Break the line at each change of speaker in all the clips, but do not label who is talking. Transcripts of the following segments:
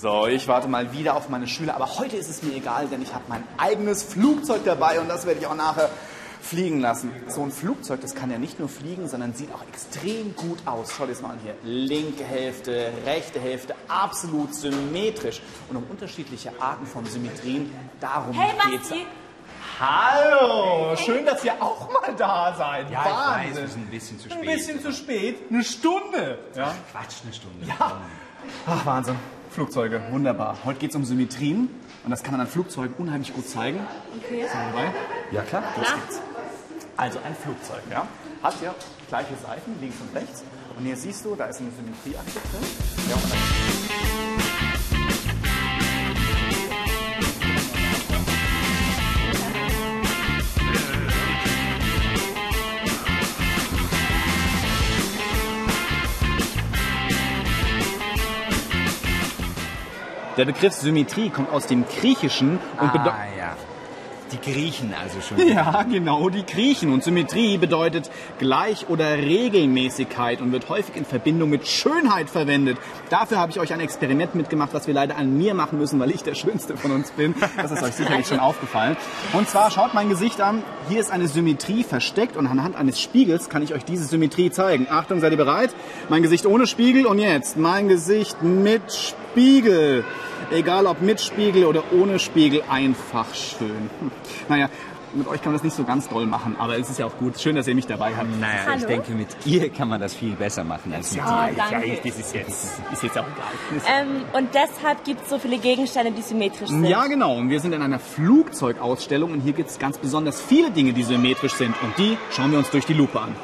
So, ich warte mal wieder auf meine Schüler, aber heute ist es mir egal, denn ich habe mein eigenes Flugzeug dabei und das werde ich auch nachher fliegen lassen. So ein Flugzeug, das kann ja nicht nur fliegen, sondern sieht auch extrem gut aus. Schau dir das mal an hier. Linke Hälfte, rechte Hälfte, absolut symmetrisch. Und um unterschiedliche Arten von Symmetrien, darum
Hey,
geht's.
Basti!
Hallo, schön, dass ihr auch mal da seid.
Ja, ich weiß,
Wahnsinn.
wir sind ein bisschen zu
Ein
spät.
bisschen zu spät, eine Stunde. Ja.
Quatsch, eine Stunde.
Ja. Ach, Wahnsinn. Flugzeuge, wunderbar. Heute geht es um Symmetrien und das kann man an Flugzeugen unheimlich gut zeigen.
Okay.
Sind wir dabei?
Ja, klar.
Los geht's. Also ein Flugzeug, ja, hat ja gleiche Seiten, links und rechts. Und hier siehst du, da ist eine Symmetrieachse drin. Ja, Der Begriff Symmetrie kommt aus dem Griechischen und bedeutet.
Ah, ja. Die Griechen also schon.
Ja, genau, die Griechen. Und Symmetrie bedeutet Gleich- oder Regelmäßigkeit und wird häufig in Verbindung mit Schönheit verwendet. Dafür habe ich euch ein Experiment mitgemacht, was wir leider an mir machen müssen, weil ich der Schönste von uns bin. Das ist euch sicherlich schon aufgefallen. Und zwar schaut mein Gesicht an. Hier ist eine Symmetrie versteckt und anhand eines Spiegels kann ich euch diese Symmetrie zeigen. Achtung, seid ihr bereit? Mein Gesicht ohne Spiegel und jetzt mein Gesicht mit Spiegel. Egal ob mit Spiegel oder ohne Spiegel, einfach schön. Hm. Naja, mit euch kann man das nicht so ganz doll machen, aber es ist ja auch gut. Schön, dass ihr mich dabei habt.
Naja,
Hallo?
ich denke, mit ihr kann man das viel besser machen als mit
Ja,
dir.
danke.
ja, das ist jetzt, ist jetzt auch egal.
Ähm, und deshalb gibt es so viele Gegenstände, die symmetrisch sind.
Ja, genau. Und wir sind in einer Flugzeugausstellung und hier gibt es ganz besonders viele Dinge, die symmetrisch sind. Und die schauen wir uns durch die Lupe an.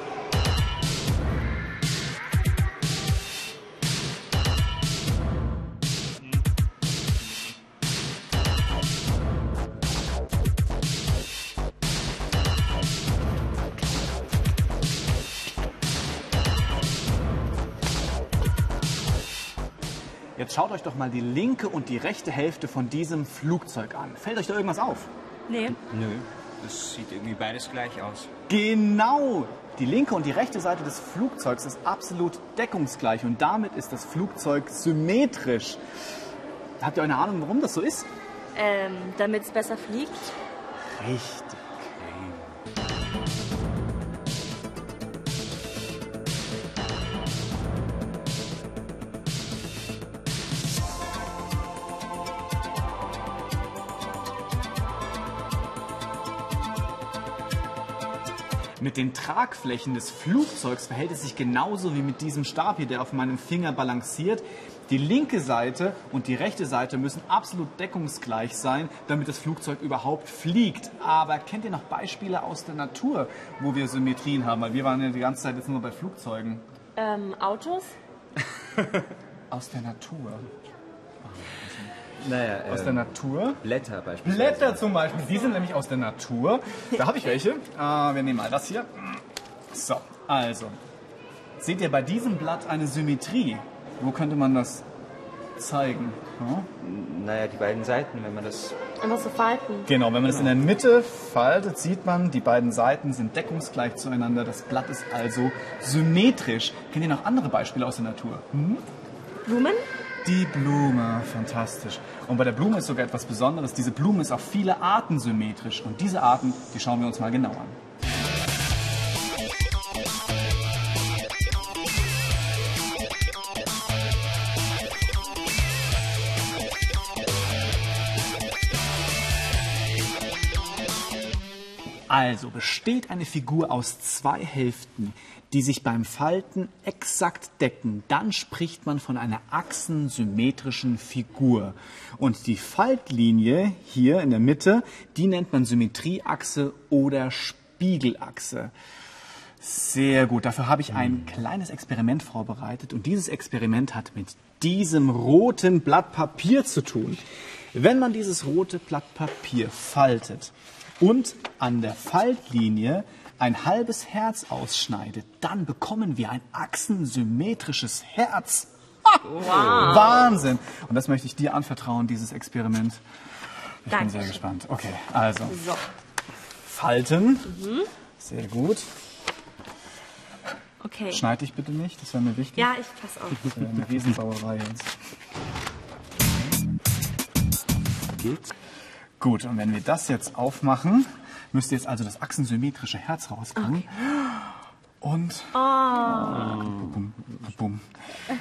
Jetzt schaut euch doch mal die linke und die rechte Hälfte von diesem Flugzeug an. Fällt euch da irgendwas auf?
Nee.
Nö, das sieht irgendwie beides gleich aus.
Genau! Die linke und die rechte Seite des Flugzeugs ist absolut deckungsgleich und damit ist das Flugzeug symmetrisch. Habt ihr eine Ahnung, warum das so ist?
Ähm, damit es besser fliegt.
Richtig. Mit den Tragflächen des Flugzeugs verhält es sich genauso wie mit diesem Stab hier, der auf meinem Finger balanciert. Die linke Seite und die rechte Seite müssen absolut deckungsgleich sein, damit das Flugzeug überhaupt fliegt. Aber kennt ihr noch Beispiele aus der Natur, wo wir Symmetrien haben? Weil wir waren ja die ganze Zeit jetzt nur bei Flugzeugen.
Ähm, Autos?
Aus der Natur.
Naja,
Aus der Natur?
Blätter beispielsweise.
Blätter zum Beispiel, die sind nämlich aus der Natur. Da habe ich welche. Äh, wir nehmen mal das hier. So, also. Seht ihr bei diesem Blatt eine Symmetrie? Wo könnte man das zeigen? Ja?
Naja, die beiden Seiten, wenn man das...
Einfach so falten.
Genau, wenn man es in der Mitte faltet, sieht man, die beiden Seiten sind deckungsgleich zueinander. Das Blatt ist also symmetrisch. Kennt ihr noch andere Beispiele aus der Natur? Hm?
Blumen?
Die Blume, fantastisch. Und bei der Blume ist sogar etwas Besonderes. Diese Blume ist auf viele Arten symmetrisch. Und diese Arten, die schauen wir uns mal genau an. Also besteht eine Figur aus zwei Hälften, die sich beim Falten exakt decken, dann spricht man von einer achsensymmetrischen Figur. Und die Faltlinie hier in der Mitte, die nennt man Symmetrieachse oder Spiegelachse. Sehr gut, dafür habe ich ein kleines Experiment vorbereitet und dieses Experiment hat mit diesem roten Blatt Papier zu tun. Wenn man dieses rote Blatt Papier faltet und an der Faltlinie ein halbes Herz ausschneidet, dann bekommen wir ein achsensymmetrisches Herz. Ha! Wahnsinn! Und das möchte ich dir anvertrauen, dieses Experiment. Ich bin
Dankeschön.
sehr gespannt. Okay, also
So.
falten. Sehr gut.
Okay.
Schneid dich bitte nicht, das wäre mir wichtig.
Ja, ich pass auf.
Das wäre eine Riesenbauerei jetzt.
spiegelt.
Gut, und wenn wir das jetzt aufmachen, müsste jetzt also das achsensymmetrische Herz rauskommen. Und. Bum, bum.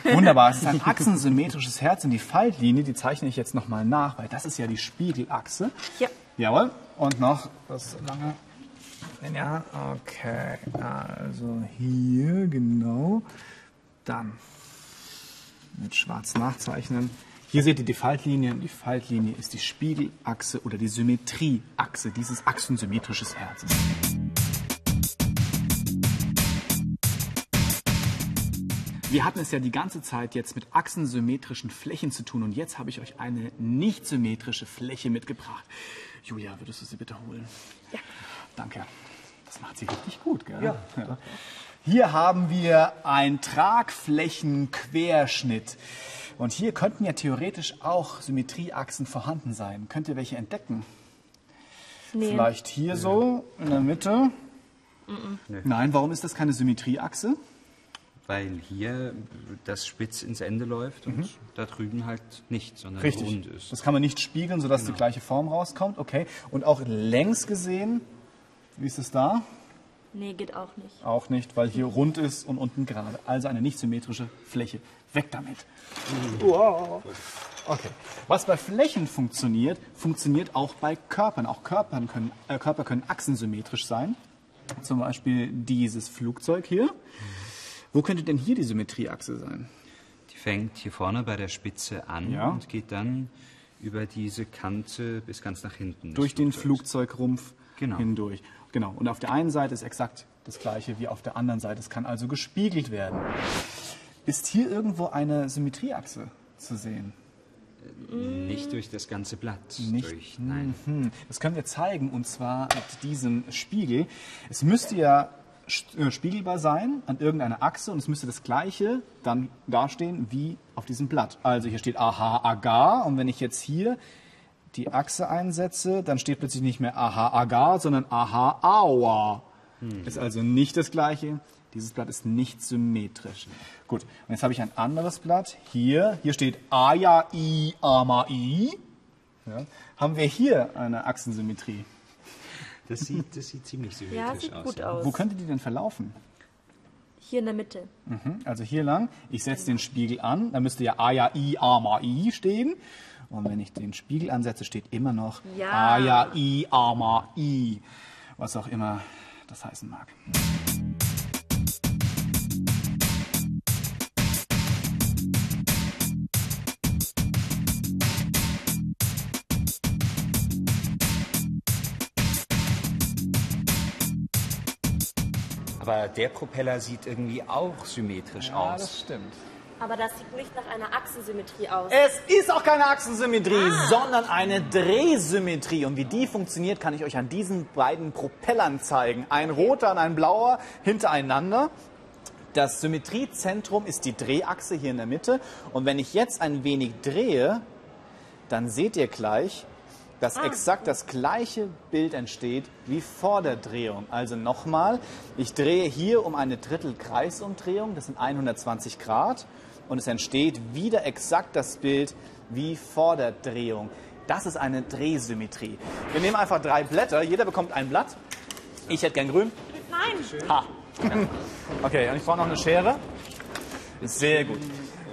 Wunderbar, es ist ein achsensymmetrisches Herz und die Faltlinie, die zeichne ich jetzt nochmal nach, weil das ist ja die Spiegelachse.
Ja.
Jawohl. Und noch das lange. Ja, okay. Also hier, genau. Dann mit schwarz nachzeichnen. Hier seht ihr die Faltlinie. Die Faltlinie ist die Spiegelachse oder die Symmetrieachse dieses achsensymmetrisches Herzes. Wir hatten es ja die ganze Zeit jetzt mit achsensymmetrischen Flächen zu tun und jetzt habe ich euch eine nicht symmetrische Fläche mitgebracht. Julia, würdest du sie bitte holen? Ja. Danke. Das macht sie richtig gut, gell? Ja. Hier haben wir einen Tragflächenquerschnitt. Und hier könnten ja theoretisch auch Symmetrieachsen vorhanden sein. Könnt ihr welche entdecken?
Nee.
Vielleicht hier so in der Mitte? Nein, warum ist das keine Symmetrieachse?
Weil hier das spitz ins Ende läuft und da drüben halt nicht, sondern rund
Richtig.
ist.
Das kann man nicht spiegeln, sodass die gleiche Form rauskommt. Okay. Und auch längs gesehen, wie ist es da?
Nee, geht auch nicht.
Auch nicht, weil hier rund ist und unten gerade. Also eine nicht symmetrische Fläche. Weg damit. Wow. Okay. Was bei Flächen funktioniert, funktioniert auch bei Körpern. Auch Körpern können, äh, Körper können achsensymmetrisch sein. Zum Beispiel dieses Flugzeug hier. Wo könnte denn hier die Symmetrieachse sein?
Die fängt hier vorne bei der Spitze an
Ja.
und geht dann über diese Kante bis ganz nach hinten.
Durch den. Flugzeugrumpf
Genau.
hindurch. Genau. Und auf der einen Seite ist exakt das gleiche wie auf der anderen Seite. Es kann also gespiegelt werden. Ist hier irgendwo eine Symmetrieachse zu sehen?
Nicht durch das ganze Blatt.
Nicht?
Durch, nein.
Hm, Das können wir zeigen und zwar mit diesem Spiegel. Es müsste ja äh, spiegelbar sein an irgendeiner Achse und es müsste das gleiche dann dastehen wie auf diesem Blatt. Also hier steht aha, agar und wenn ich jetzt hier die Achse einsetze, dann steht plötzlich nicht mehr aha, agar, sondern aha, aua. Ist also nicht das gleiche. Dieses Blatt ist nicht symmetrisch. Gut, und jetzt habe ich ein anderes Blatt. Hier, hier steht Aya, I, Ama, I. Ja. Haben wir hier eine Achsensymmetrie?
Das sieht, das sieht ziemlich symmetrisch
Ja, sieht
aus.
gut
ja.
aus.
Wo könnte die denn verlaufen?
Hier in der Mitte.
Mhm, Also hier lang. Ich setze den Spiegel an. Da müsste ja Aya, I, Ama, I stehen. Und wenn ich den Spiegel ansetze, steht immer noch
Ja.
Aya, I, Ama, I. Was auch immer das heißen mag.
Aber der Propeller sieht irgendwie auch symmetrisch aus.
stimmt.
Aber das sieht nicht nach einer Achsensymmetrie aus.
Es ist auch keine Achsensymmetrie, sondern eine Drehsymmetrie. Und wie die funktioniert, kann ich euch an diesen beiden Propellern zeigen. Ein roter und ein blauer hintereinander. Das Symmetriezentrum ist die Drehachse hier in der Mitte. Und wenn ich jetzt ein wenig drehe, dann seht ihr gleich, dass exakt das gleiche Bild entsteht wie vor der Drehung. Also nochmal, ich drehe hier um eine Drittel-Kreisumdrehung, das sind 120 Grad, und es entsteht wieder exakt das Bild wie vor der Drehung. Das ist eine Drehsymmetrie. Wir nehmen einfach drei Blätter, jeder bekommt ein Blatt. Ich hätte gern grün.
Nein.
Ha. Okay, und ich brauche noch eine Schere. Sehr gut.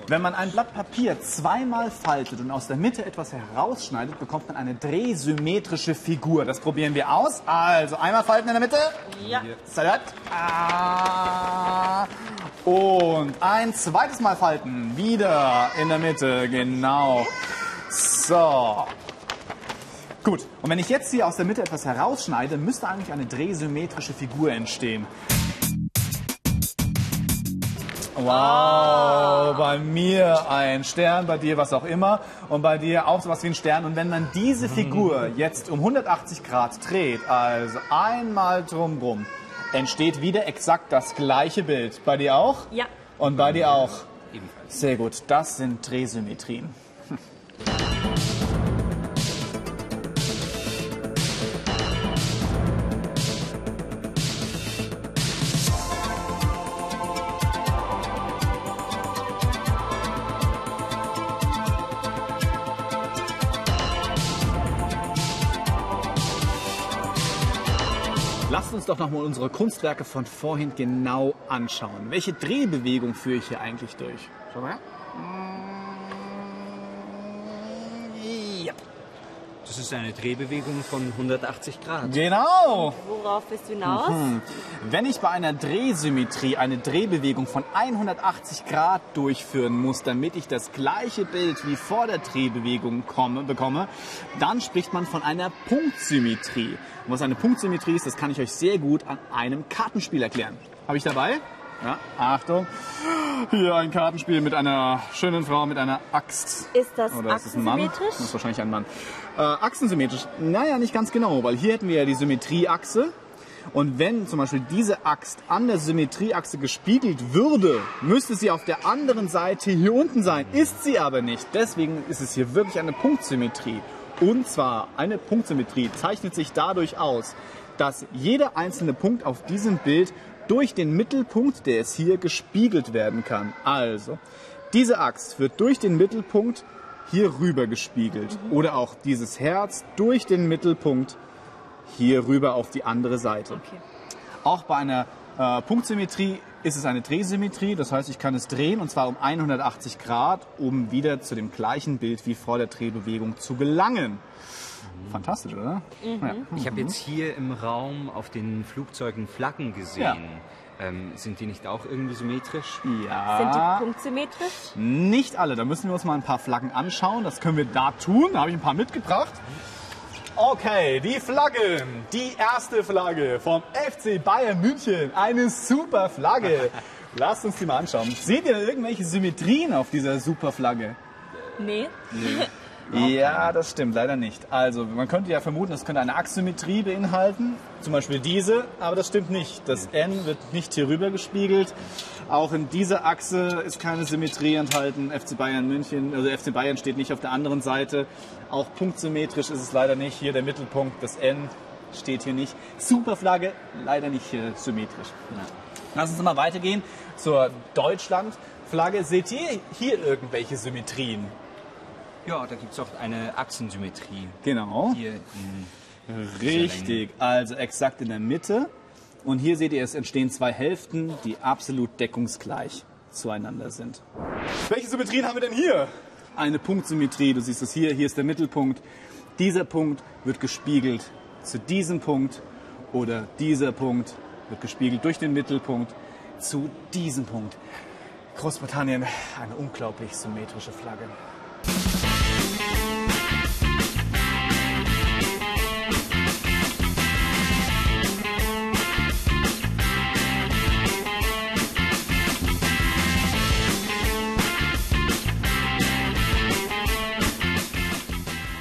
Wenn man ein Blatt Papier zweimal faltet und aus der Mitte etwas herausschneidet, bekommt man eine drehsymmetrische Figur. Das probieren wir aus. Also einmal falten in der Mitte.
Ja.
Salat. Ah. Und ein zweites Mal falten. Wieder in der Mitte. Genau. So. Gut. Und wenn ich jetzt hier aus der Mitte etwas herausschneide, müsste eigentlich eine drehsymmetrische Figur entstehen. Wow, bei mir ein Stern, bei dir was auch immer und bei dir auch sowas wie ein Stern. Und wenn man diese Figur jetzt um 180 Grad dreht, also einmal drumrum, entsteht wieder exakt das gleiche Bild. Bei dir auch?
Ja.
Und bei dir auch?
Ebenfalls.
Sehr gut, das sind Drehsymmetrien. Lasst uns doch nochmal unsere Kunstwerke von vorhin genau anschauen. Welche Drehbewegung führe ich hier eigentlich durch? Schau mal her. Ja.
Das ist eine Drehbewegung von 180 Grad.
Genau.
Worauf bist du hinaus?
Wenn ich bei einer Drehsymmetrie eine Drehbewegung von 180 Grad durchführen muss, damit ich das gleiche Bild wie vor der Drehbewegung komme, bekomme, dann spricht man von einer Punktsymmetrie. Und was eine Punktsymmetrie ist, das kann ich euch sehr gut an einem Kartenspiel erklären. Habe ich dabei? Ja, Achtung. Hier ein Kartenspiel mit einer schönen Frau mit einer Axt.
Ist das
Oder ist es ein Mann? Das ist wahrscheinlich ein Mann. Äh, achsensymmetrisch? Naja, nicht ganz genau, weil hier hätten wir ja die Symmetrieachse. Und wenn zum Beispiel diese Axt an der Symmetrieachse gespiegelt würde, müsste sie auf der anderen Seite hier unten sein. Ist sie aber nicht. Deswegen ist es hier wirklich eine Punktsymmetrie. Und zwar eine Punktsymmetrie zeichnet sich dadurch aus, dass jeder einzelne Punkt auf diesem Bild durch den Mittelpunkt, der es hier gespiegelt werden kann. Also, diese Axt wird durch den Mittelpunkt hier rüber gespiegelt. Oder auch dieses Herz durch den Mittelpunkt hier rüber auf die andere Seite.
Okay.
Auch bei einer äh, Punktsymmetrie ist es eine Drehsymmetrie. Das heißt, ich kann es drehen und zwar um 180 Grad, um wieder zu dem gleichen Bild wie vor der Drehbewegung zu gelangen. Fantastisch, oder? Ja.
Ich habe jetzt hier im Raum auf den Flugzeugen Flaggen gesehen. Ähm, sind die nicht auch irgendwie symmetrisch?
ja.
Sind die punktsymmetrisch?
Nicht alle. Da müssen wir uns mal ein paar Flaggen anschauen. Das können wir da tun. Da habe ich ein paar mitgebracht. Okay, die Flaggen. Die erste Flagge vom FC Bayern München. Eine super Flagge. Lasst uns die mal anschauen. Seht ihr irgendwelche Symmetrien auf dieser super Flagge?
Nee.
Ja, das stimmt, leider nicht. Also, man könnte ja vermuten, das könnte eine Achssymmetrie beinhalten, zum Beispiel diese, aber das stimmt nicht. Das N wird nicht hier rüber gespiegelt. Auch in dieser Achse ist keine Symmetrie enthalten. FC Bayern München, also FC Bayern steht nicht auf der anderen Seite. Auch punktsymmetrisch ist es leider nicht. Hier der Mittelpunkt, das N steht hier nicht. Superflagge, leider nicht hier symmetrisch. Lass uns mal weitergehen zur Deutschlandflagge. Seht ihr hier irgendwelche Symmetrien?
Ja, da gibt es auch eine Achsensymmetrie.
Genau.
Hier in
Richtig, also exakt in der Mitte. Und hier seht ihr, es entstehen zwei Hälften, die absolut deckungsgleich zueinander sind. Welche Symmetrien haben wir denn hier? Eine Punktsymmetrie, du siehst es hier, hier ist der Mittelpunkt. Dieser Punkt wird gespiegelt zu diesem Punkt oder dieser Punkt wird gespiegelt durch den Mittelpunkt zu diesem Punkt. Großbritannien, eine unglaublich symmetrische Flagge.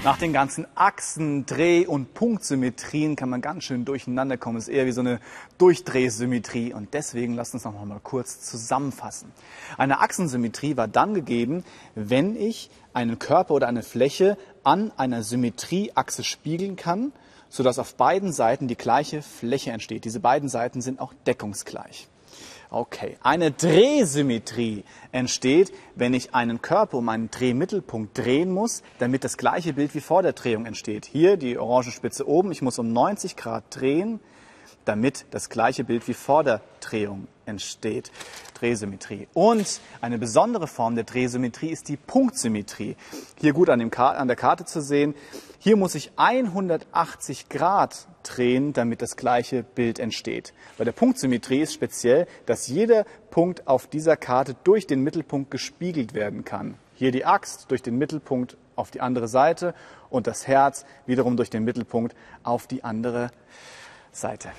Nach den ganzen Achsen, Dreh- und Punktsymmetrien kann man ganz schön durcheinander kommen. Es ist eher wie so eine Durchdrehsymmetrie. Und deswegen lasst uns noch mal kurz zusammenfassen. Eine Achsensymmetrie war dann gegeben, wenn ich einen Körper oder eine Fläche an einer Symmetrieachse spiegeln kann, sodass auf beiden Seiten die gleiche Fläche entsteht. Diese beiden Seiten sind auch deckungsgleich. Okay, eine Drehsymmetrie entsteht, wenn ich einen Körper um einen Drehmittelpunkt drehen muss, damit das gleiche Bild wie vor der Drehung entsteht. Hier die orange Spitze oben, ich muss um 90 Grad drehen, damit das gleiche Bild wie vor der Drehung entsteht. Drehsymmetrie. Und eine besondere Form der Drehsymmetrie ist die Punktsymmetrie. Hier gut an, an der Karte zu sehen. Hier muss ich 180 Grad drehen, damit das gleiche Bild entsteht. Bei der Punktsymmetrie ist speziell, dass jeder Punkt auf dieser Karte durch den Mittelpunkt gespiegelt werden kann. Hier die Axt durch den Mittelpunkt auf die andere Seite und das Herz wiederum durch den Mittelpunkt auf die andere Seite.